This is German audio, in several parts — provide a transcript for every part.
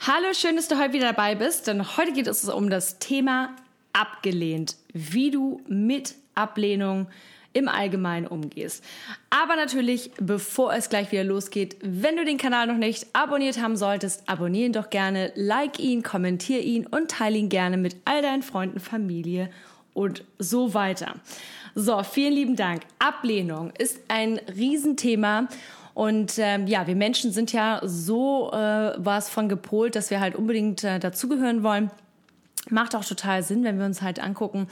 Hallo, schön, dass du heute wieder dabei bist, denn heute geht es um das Thema abgelehnt, wie du mit Ablehnung im Allgemeinen umgehst. Aber natürlich, bevor es gleich wieder losgeht, wenn du den Kanal noch nicht abonniert haben solltest, abonniere ihn doch gerne, like ihn, kommentiere ihn und teile ihn gerne mit all deinen Freunden, Familie und so weiter. So, vielen lieben Dank. Ablehnung ist ein Riesenthema. Und ähm, ja, wir Menschen sind ja so äh, was von gepolt, dass wir halt unbedingt äh, dazugehören wollen. Macht auch total Sinn, wenn wir uns halt angucken,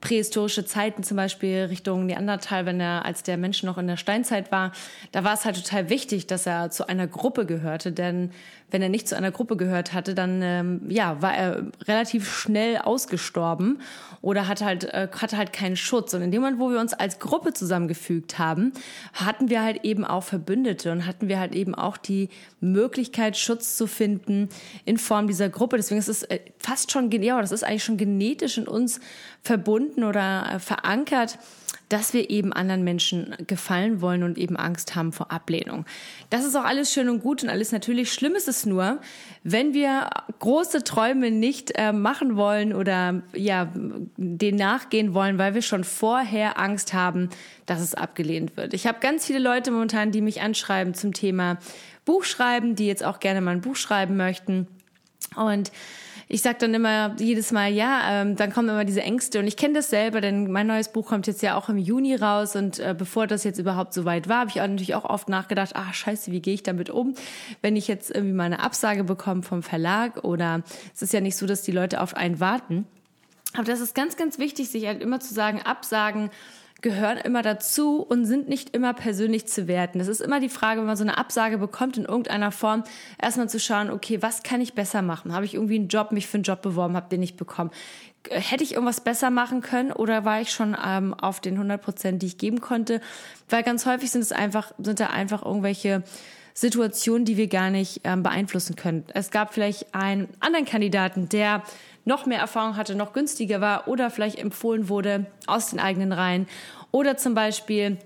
prähistorische Zeiten, zum Beispiel Richtung Neandertal, wenn er als der Mensch noch in der Steinzeit war, da war es halt total wichtig, dass er zu einer Gruppe gehörte, denn wenn er nicht zu einer Gruppe gehört hatte, dann ähm, ja war er relativ schnell ausgestorben oder hatte halt äh, hatte halt keinen Schutz. Und in dem Moment, wo wir uns als Gruppe zusammengefügt haben, hatten wir halt eben auch Verbündete und hatten wir halt eben auch die Möglichkeit, Schutz zu finden in Form dieser Gruppe. Deswegen ist es äh, fast schon ja, das ist eigentlich schon genetisch in uns verbunden oder äh, verankert dass wir eben anderen Menschen gefallen wollen und eben Angst haben vor Ablehnung. Das ist auch alles schön und gut und alles natürlich. Schlimm ist es nur, wenn wir große Träume nicht äh, machen wollen oder ja, den nachgehen wollen, weil wir schon vorher Angst haben, dass es abgelehnt wird. Ich habe ganz viele Leute momentan, die mich anschreiben zum Thema Buchschreiben, die jetzt auch gerne mal ein Buch schreiben möchten. Und ich sag dann immer jedes Mal, ja, ähm, dann kommen immer diese Ängste. Und ich kenne das selber, denn mein neues Buch kommt jetzt ja auch im Juni raus. Und äh, bevor das jetzt überhaupt so weit war, habe ich auch natürlich auch oft nachgedacht, ach scheiße, wie gehe ich damit um, wenn ich jetzt irgendwie mal eine Absage bekomme vom Verlag oder es ist ja nicht so, dass die Leute auf einen warten. Aber das ist ganz, ganz wichtig, sich halt immer zu sagen, Absagen gehören immer dazu und sind nicht immer persönlich zu werten. Das ist immer die Frage, wenn man so eine Absage bekommt in irgendeiner Form, erstmal zu schauen, okay, was kann ich besser machen? Habe ich irgendwie einen Job, mich für einen Job beworben, habe den nicht bekommen? Hätte ich irgendwas besser machen können oder war ich schon ähm, auf den 100 Prozent, die ich geben konnte? Weil ganz häufig sind es einfach, sind da einfach irgendwelche Situationen, die wir gar nicht ähm, beeinflussen können. Es gab vielleicht einen anderen Kandidaten, der noch mehr Erfahrung hatte, noch günstiger war oder vielleicht empfohlen wurde aus den eigenen Reihen. Oder zum Beispiel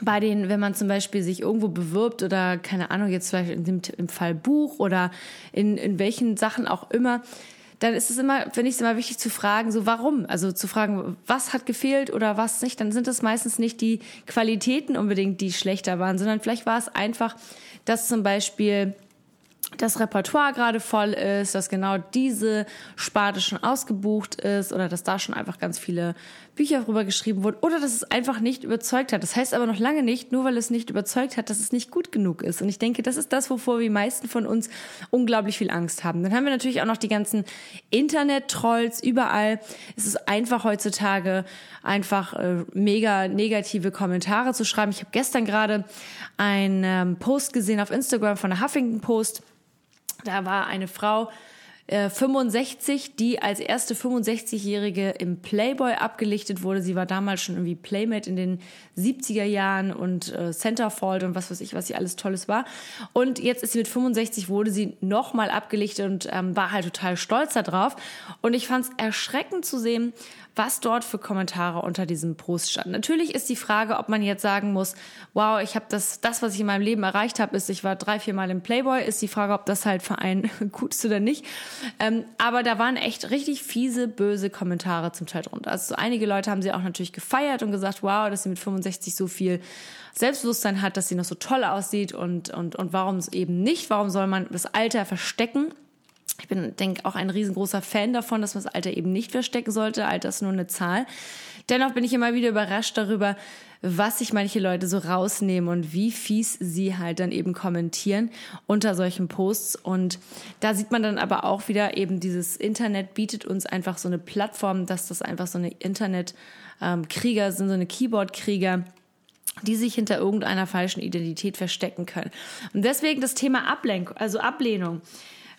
bei den, wenn man zum Beispiel sich irgendwo bewirbt oder keine Ahnung, jetzt vielleicht in dem, im Fall Buch oder in, in welchen Sachen auch immer, dann ist es immer, finde ich es immer wichtig zu fragen, so warum? Also zu fragen, was hat gefehlt oder was nicht? Dann sind es meistens nicht die Qualitäten unbedingt, die schlechter waren, sondern vielleicht war es einfach, dass zum Beispiel das Repertoire gerade voll ist, dass genau diese Sparte schon ausgebucht ist oder dass da schon einfach ganz viele Bücher drüber geschrieben wurden oder dass es einfach nicht überzeugt hat. Das heißt aber noch lange nicht, nur weil es nicht überzeugt hat, dass es nicht gut genug ist. Und ich denke, das ist das, wovor die meisten von uns unglaublich viel Angst haben. Dann haben wir natürlich auch noch die ganzen Internet-Trolls überall. Es ist einfach heutzutage einfach äh, mega negative Kommentare zu schreiben. Ich habe gestern gerade einen ähm, Post gesehen auf Instagram von der Huffington Post da war eine Frau, 65, äh, die als erste 65-Jährige im Playboy abgelichtet wurde. Sie war damals schon irgendwie Playmate in den 70er Jahren und äh, Centerfold und was weiß ich, was sie alles Tolles war. Und jetzt ist sie mit 65, wurde sie nochmal abgelichtet und ähm, war halt total stolz darauf. Und ich fand es erschreckend zu sehen, was dort für Kommentare unter diesem Post stand. Natürlich ist die Frage, ob man jetzt sagen muss, wow, ich habe das, das, was ich in meinem Leben erreicht habe, ist, ich war drei, vier Mal im Playboy, ist die Frage, ob das halt für einen gut ist oder nicht. Ähm, aber da waren echt richtig fiese, böse Kommentare zum Teil drunter. Also so einige Leute haben sie auch natürlich gefeiert und gesagt, wow, dass sie mit 65 so viel Selbstbewusstsein hat, dass sie noch so toll aussieht und, und, und warum es eben nicht, warum soll man das Alter verstecken? Ich bin, denke, auch ein riesengroßer Fan davon, dass man das Alter eben nicht verstecken sollte. Alter ist nur eine Zahl. Dennoch bin ich immer wieder überrascht darüber, was sich manche Leute so rausnehmen und wie fies sie halt dann eben kommentieren unter solchen Posts. Und da sieht man dann aber auch wieder eben dieses Internet bietet uns einfach so eine Plattform, dass das einfach so eine Internet-Krieger sind, so eine Keyboard-Krieger die sich hinter irgendeiner falschen Identität verstecken können. Und deswegen das Thema Ablenkung, also Ablehnung.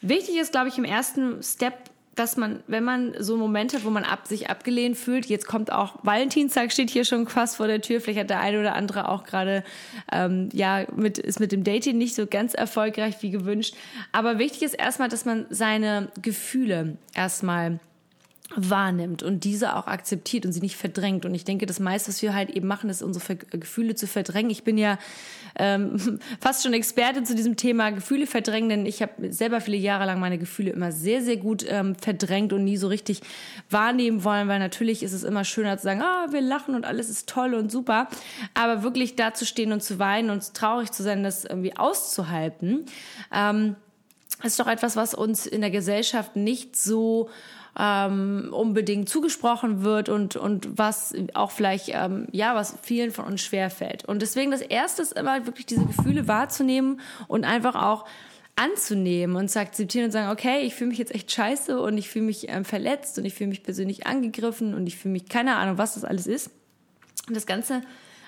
Wichtig ist, glaube ich, im ersten Step dass man, wenn man so Momente hat, wo man ab, sich abgelehnt fühlt, jetzt kommt auch Valentinstag steht hier schon fast vor der Tür, vielleicht hat der eine oder andere auch gerade ähm, ja mit ist mit dem Dating nicht so ganz erfolgreich wie gewünscht. Aber wichtig ist erstmal, dass man seine Gefühle erstmal wahrnimmt und diese auch akzeptiert und sie nicht verdrängt. Und ich denke, das meiste, was wir halt eben machen, ist unsere Gefühle zu verdrängen. Ich bin ja ähm, fast schon Experte zu diesem Thema Gefühle verdrängen, denn ich habe selber viele Jahre lang meine Gefühle immer sehr, sehr gut ähm, verdrängt und nie so richtig wahrnehmen wollen, weil natürlich ist es immer schöner zu sagen, ah, wir lachen und alles ist toll und super. Aber wirklich da zu stehen und zu weinen und traurig zu sein, das irgendwie auszuhalten, ähm, ist doch etwas, was uns in der Gesellschaft nicht so ähm, unbedingt zugesprochen wird und, und was auch vielleicht, ähm, ja, was vielen von uns schwerfällt. Und deswegen das Erste ist immer wirklich diese Gefühle wahrzunehmen und einfach auch anzunehmen und zu akzeptieren und sagen, okay, ich fühle mich jetzt echt scheiße und ich fühle mich ähm, verletzt und ich fühle mich persönlich angegriffen und ich fühle mich, keine Ahnung, was das alles ist. Und das Ganze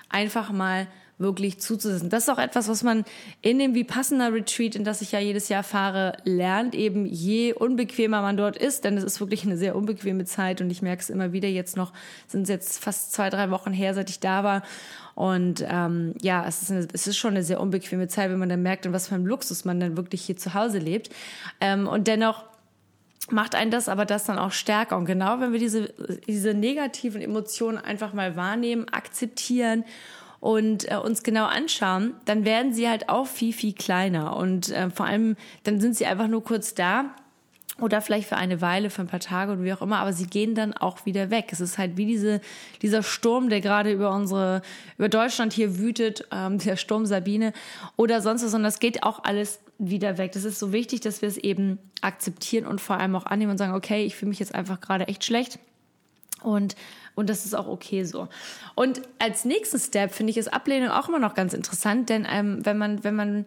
einfach mal wirklich zuzusetzen. Das ist auch etwas, was man in dem Vipassana Retreat, in das ich ja jedes Jahr fahre, lernt, eben je unbequemer man dort ist, denn es ist wirklich eine sehr unbequeme Zeit und ich merke es immer wieder jetzt noch, sind es jetzt fast zwei, drei Wochen her, seit ich da war und ähm, ja, es ist, eine, es ist schon eine sehr unbequeme Zeit, wenn man dann merkt, in was für einem Luxus man dann wirklich hier zu Hause lebt ähm, und dennoch macht einen das aber das dann auch stärker. Und genau wenn wir diese, diese negativen Emotionen einfach mal wahrnehmen, akzeptieren und äh, uns genau anschauen, dann werden sie halt auch viel, viel kleiner. Und äh, vor allem, dann sind sie einfach nur kurz da oder vielleicht für eine Weile, für ein paar Tage oder wie auch immer, aber sie gehen dann auch wieder weg. Es ist halt wie diese, dieser Sturm, der gerade über unsere, über Deutschland hier wütet, ähm, der Sturm Sabine oder sonst was, sondern das geht auch alles wieder weg. Das ist so wichtig, dass wir es eben akzeptieren und vor allem auch annehmen und sagen, okay, ich fühle mich jetzt einfach gerade echt schlecht und und das ist auch okay so. Und als nächsten Step finde ich ist Ablehnung auch immer noch ganz interessant, denn ähm, wenn man wenn man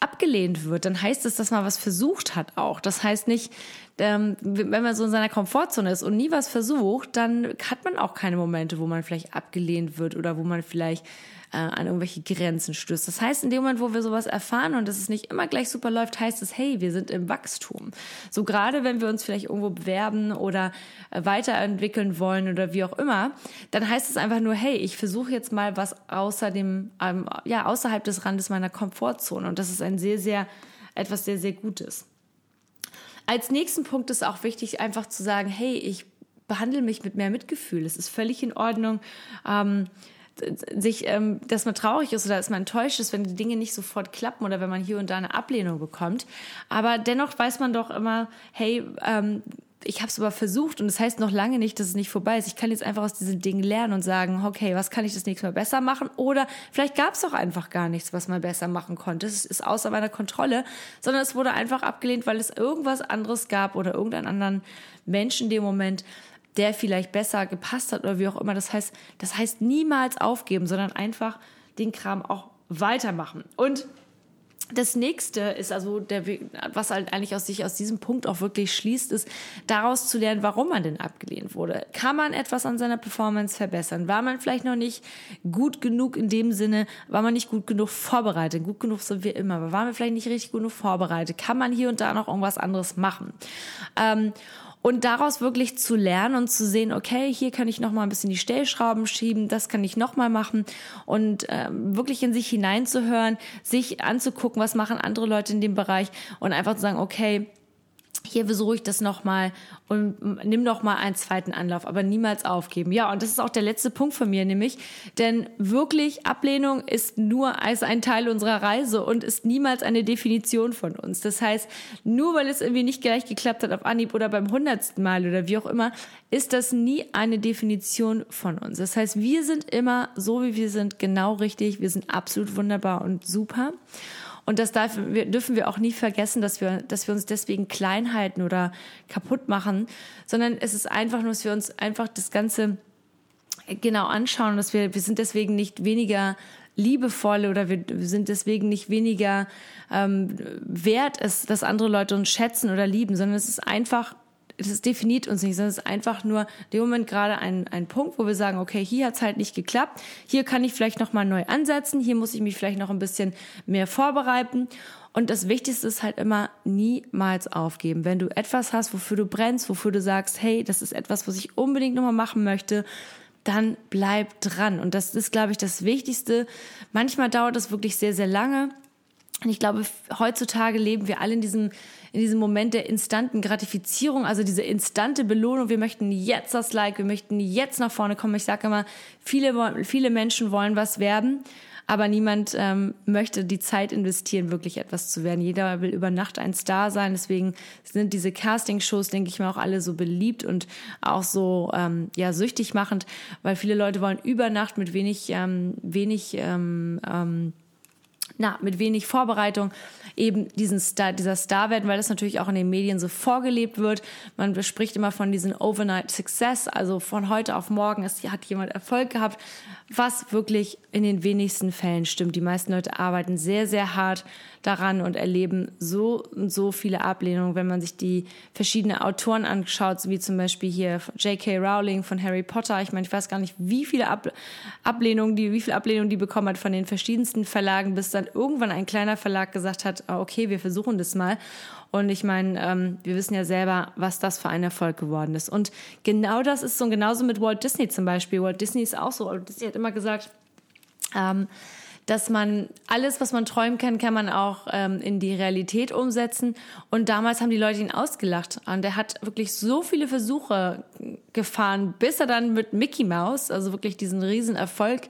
abgelehnt wird, dann heißt es, dass man was versucht hat auch. Das heißt nicht, ähm, wenn man so in seiner Komfortzone ist und nie was versucht, dann hat man auch keine Momente, wo man vielleicht abgelehnt wird oder wo man vielleicht äh, an irgendwelche Grenzen stößt. Das heißt, in dem Moment, wo wir sowas erfahren und es nicht immer gleich super läuft, heißt es, hey, wir sind im Wachstum. So gerade wenn wir uns vielleicht irgendwo bewerben oder äh, weiterentwickeln wollen oder wie auch immer, dann heißt es einfach nur, hey, ich versuche jetzt mal was außer dem, ähm, ja, außerhalb des Randes meiner Komfortzone. Und das ist ein sehr, sehr, etwas sehr, sehr Gutes. Als nächsten Punkt ist auch wichtig, einfach zu sagen, hey, ich behandle mich mit mehr Mitgefühl. Es ist völlig in Ordnung. Ähm, sich, ähm, dass man traurig ist oder dass man enttäuscht ist, wenn die Dinge nicht sofort klappen oder wenn man hier und da eine Ablehnung bekommt. Aber dennoch weiß man doch immer, hey, ähm, ich habe es aber versucht und das heißt noch lange nicht, dass es nicht vorbei ist. Ich kann jetzt einfach aus diesen Dingen lernen und sagen, okay, was kann ich das nächste Mal besser machen? Oder vielleicht gab es auch einfach gar nichts, was man besser machen konnte. Es ist außer meiner Kontrolle, sondern es wurde einfach abgelehnt, weil es irgendwas anderes gab oder irgendeinen anderen Menschen in dem Moment, der vielleicht besser gepasst hat oder wie auch immer. Das heißt, das heißt niemals aufgeben, sondern einfach den Kram auch weitermachen. Und das nächste ist also der was halt eigentlich aus sich aus diesem Punkt auch wirklich schließt, ist daraus zu lernen, warum man denn abgelehnt wurde. Kann man etwas an seiner Performance verbessern? War man vielleicht noch nicht gut genug in dem Sinne, war man nicht gut genug vorbereitet? Gut genug sind wir immer, aber waren wir vielleicht nicht richtig genug vorbereitet? Kann man hier und da noch irgendwas anderes machen? Ähm, und daraus wirklich zu lernen und zu sehen, okay, hier kann ich noch mal ein bisschen die Stellschrauben schieben, das kann ich noch mal machen und ähm, wirklich in sich hineinzuhören, sich anzugucken, was machen andere Leute in dem Bereich und einfach zu sagen, okay, hier versuche ich das nochmal und nimm noch mal einen zweiten Anlauf, aber niemals aufgeben. Ja, und das ist auch der letzte Punkt von mir, nämlich, denn wirklich Ablehnung ist nur als ein Teil unserer Reise und ist niemals eine Definition von uns. Das heißt, nur weil es irgendwie nicht gleich geklappt hat auf Anhieb oder beim hundertsten Mal oder wie auch immer, ist das nie eine Definition von uns. Das heißt, wir sind immer so, wie wir sind, genau richtig. Wir sind absolut wunderbar und super. Und das darf, wir, dürfen wir auch nie vergessen, dass wir, dass wir uns deswegen klein halten oder kaputt machen, sondern es ist einfach nur, dass wir uns einfach das Ganze genau anschauen, dass wir, wir sind deswegen nicht weniger liebevoll oder wir sind deswegen nicht weniger ähm, wert, es, dass andere Leute uns schätzen oder lieben, sondern es ist einfach das definiert uns nicht, sondern es ist einfach nur im Moment gerade ein, ein Punkt, wo wir sagen, okay, hier hat es halt nicht geklappt, hier kann ich vielleicht nochmal neu ansetzen, hier muss ich mich vielleicht noch ein bisschen mehr vorbereiten. Und das Wichtigste ist halt immer niemals aufgeben. Wenn du etwas hast, wofür du brennst, wofür du sagst, hey, das ist etwas, was ich unbedingt nochmal machen möchte, dann bleib dran. Und das ist, glaube ich, das Wichtigste. Manchmal dauert es wirklich sehr, sehr lange. Und ich glaube, heutzutage leben wir alle in diesem, in diesem Moment der instanten Gratifizierung, also diese instante Belohnung. Wir möchten jetzt das Like, wir möchten jetzt nach vorne kommen. Ich sage immer, viele, viele Menschen wollen was werden, aber niemand ähm, möchte die Zeit investieren, wirklich etwas zu werden. Jeder will über Nacht ein Star sein. Deswegen sind diese Casting-Shows, denke ich mir, auch alle so beliebt und auch so ähm, ja süchtig machend, weil viele Leute wollen über Nacht mit wenig, ähm, wenig ähm, ähm, na, mit wenig Vorbereitung eben diesen Star, dieser Star werden, weil das natürlich auch in den Medien so vorgelebt wird. Man spricht immer von diesem Overnight Success, also von heute auf morgen ist, hat jemand Erfolg gehabt, was wirklich in den wenigsten Fällen stimmt. Die meisten Leute arbeiten sehr, sehr hart daran und erleben so und so viele Ablehnungen, wenn man sich die verschiedenen Autoren anschaut, wie zum Beispiel hier J.K. Rowling von Harry Potter. Ich meine, ich weiß gar nicht, wie viele Ab Ablehnungen die, wie viele Ablehnungen die bekommen hat von den verschiedensten Verlagen, bis dann irgendwann ein kleiner Verlag gesagt hat, ah, okay, wir versuchen das mal. Und ich meine, ähm, wir wissen ja selber, was das für ein Erfolg geworden ist. Und genau das ist so, genauso mit Walt Disney zum Beispiel. Walt Disney ist auch so. Walt Disney hat immer gesagt, ähm, dass man alles, was man träumen kann, kann man auch ähm, in die Realität umsetzen. Und damals haben die Leute ihn ausgelacht. Und er hat wirklich so viele Versuche gefahren, bis er dann mit Mickey Mouse, also wirklich diesen riesen Erfolg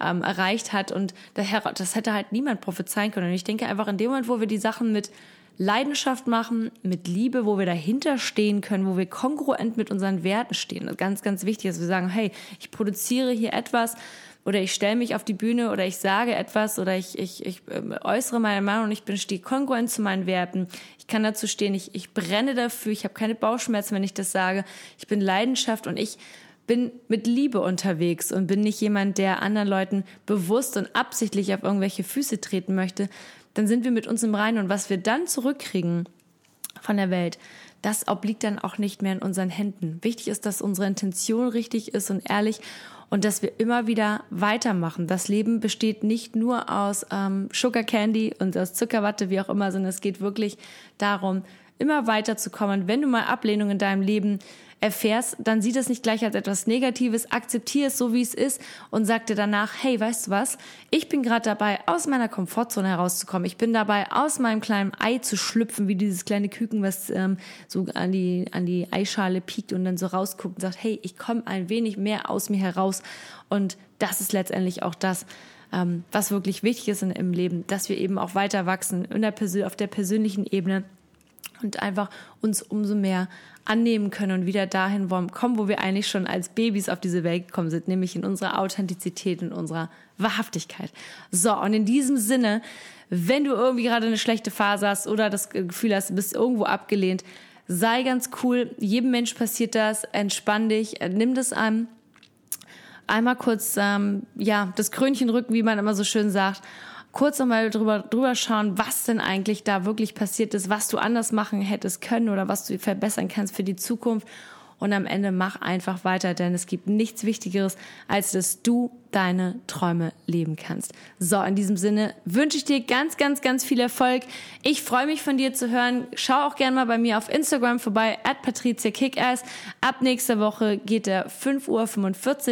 ähm, erreicht hat. Und das hätte halt niemand prophezeien können. Und ich denke einfach in dem Moment, wo wir die Sachen mit Leidenschaft machen, mit Liebe, wo wir dahinter stehen können, wo wir kongruent mit unseren Werten stehen. Ganz, ganz wichtig, dass wir sagen, hey, ich produziere hier etwas, oder ich stelle mich auf die Bühne oder ich sage etwas oder ich, ich, ich ähm, äußere meine Meinung und ich bin stehe kongruent zu meinen Werten. Ich kann dazu stehen, ich, ich brenne dafür, ich habe keine Bauchschmerzen, wenn ich das sage. Ich bin Leidenschaft und ich bin mit Liebe unterwegs und bin nicht jemand, der anderen Leuten bewusst und absichtlich auf irgendwelche Füße treten möchte, dann sind wir mit uns im Reinen und was wir dann zurückkriegen von der Welt, das obliegt dann auch nicht mehr in unseren Händen. Wichtig ist, dass unsere Intention richtig ist und ehrlich und dass wir immer wieder weitermachen. Das Leben besteht nicht nur aus ähm, Sugar Candy und aus Zuckerwatte, wie auch immer, sondern es geht wirklich darum, immer weiterzukommen. Wenn du mal Ablehnung in deinem Leben erfährst, dann sieh das nicht gleich als etwas Negatives, akzeptier es so, wie es ist und sag dir danach, hey, weißt du was? Ich bin gerade dabei, aus meiner Komfortzone herauszukommen. Ich bin dabei, aus meinem kleinen Ei zu schlüpfen, wie dieses kleine Küken, was ähm, so an die, an die Eischale piekt und dann so rausguckt und sagt, hey, ich komme ein wenig mehr aus mir heraus. Und das ist letztendlich auch das, ähm, was wirklich wichtig ist in, im Leben, dass wir eben auch weiter wachsen in der, auf der persönlichen Ebene und einfach uns umso mehr annehmen können und wieder dahin kommen, wo wir eigentlich schon als Babys auf diese Welt gekommen sind, nämlich in unserer Authentizität und unserer Wahrhaftigkeit. So, und in diesem Sinne, wenn du irgendwie gerade eine schlechte Phase hast oder das Gefühl hast, du bist irgendwo abgelehnt, sei ganz cool. Jedem Mensch passiert das. Entspann dich, nimm das an. Einmal kurz, ähm, ja, das Krönchen rücken, wie man immer so schön sagt kurz nochmal drüber, drüber schauen, was denn eigentlich da wirklich passiert ist, was du anders machen hättest können oder was du verbessern kannst für die Zukunft. Und am Ende mach einfach weiter, denn es gibt nichts Wichtigeres, als dass du deine Träume leben kannst. So, in diesem Sinne wünsche ich dir ganz, ganz, ganz viel Erfolg. Ich freue mich von dir zu hören. Schau auch gerne mal bei mir auf Instagram vorbei, at Patricia Kickass. Ab nächster Woche geht der 5.45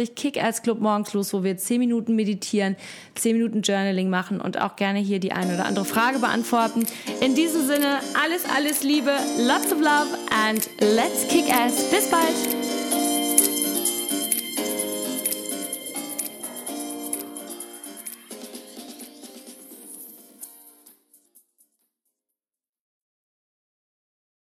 Uhr Kickass Club morgens los, wo wir 10 Minuten meditieren, 10 Minuten Journaling machen und auch gerne hier die eine oder andere Frage beantworten. In diesem Sinne, alles, alles Liebe, lots of love and let's kick ass. Bis bald!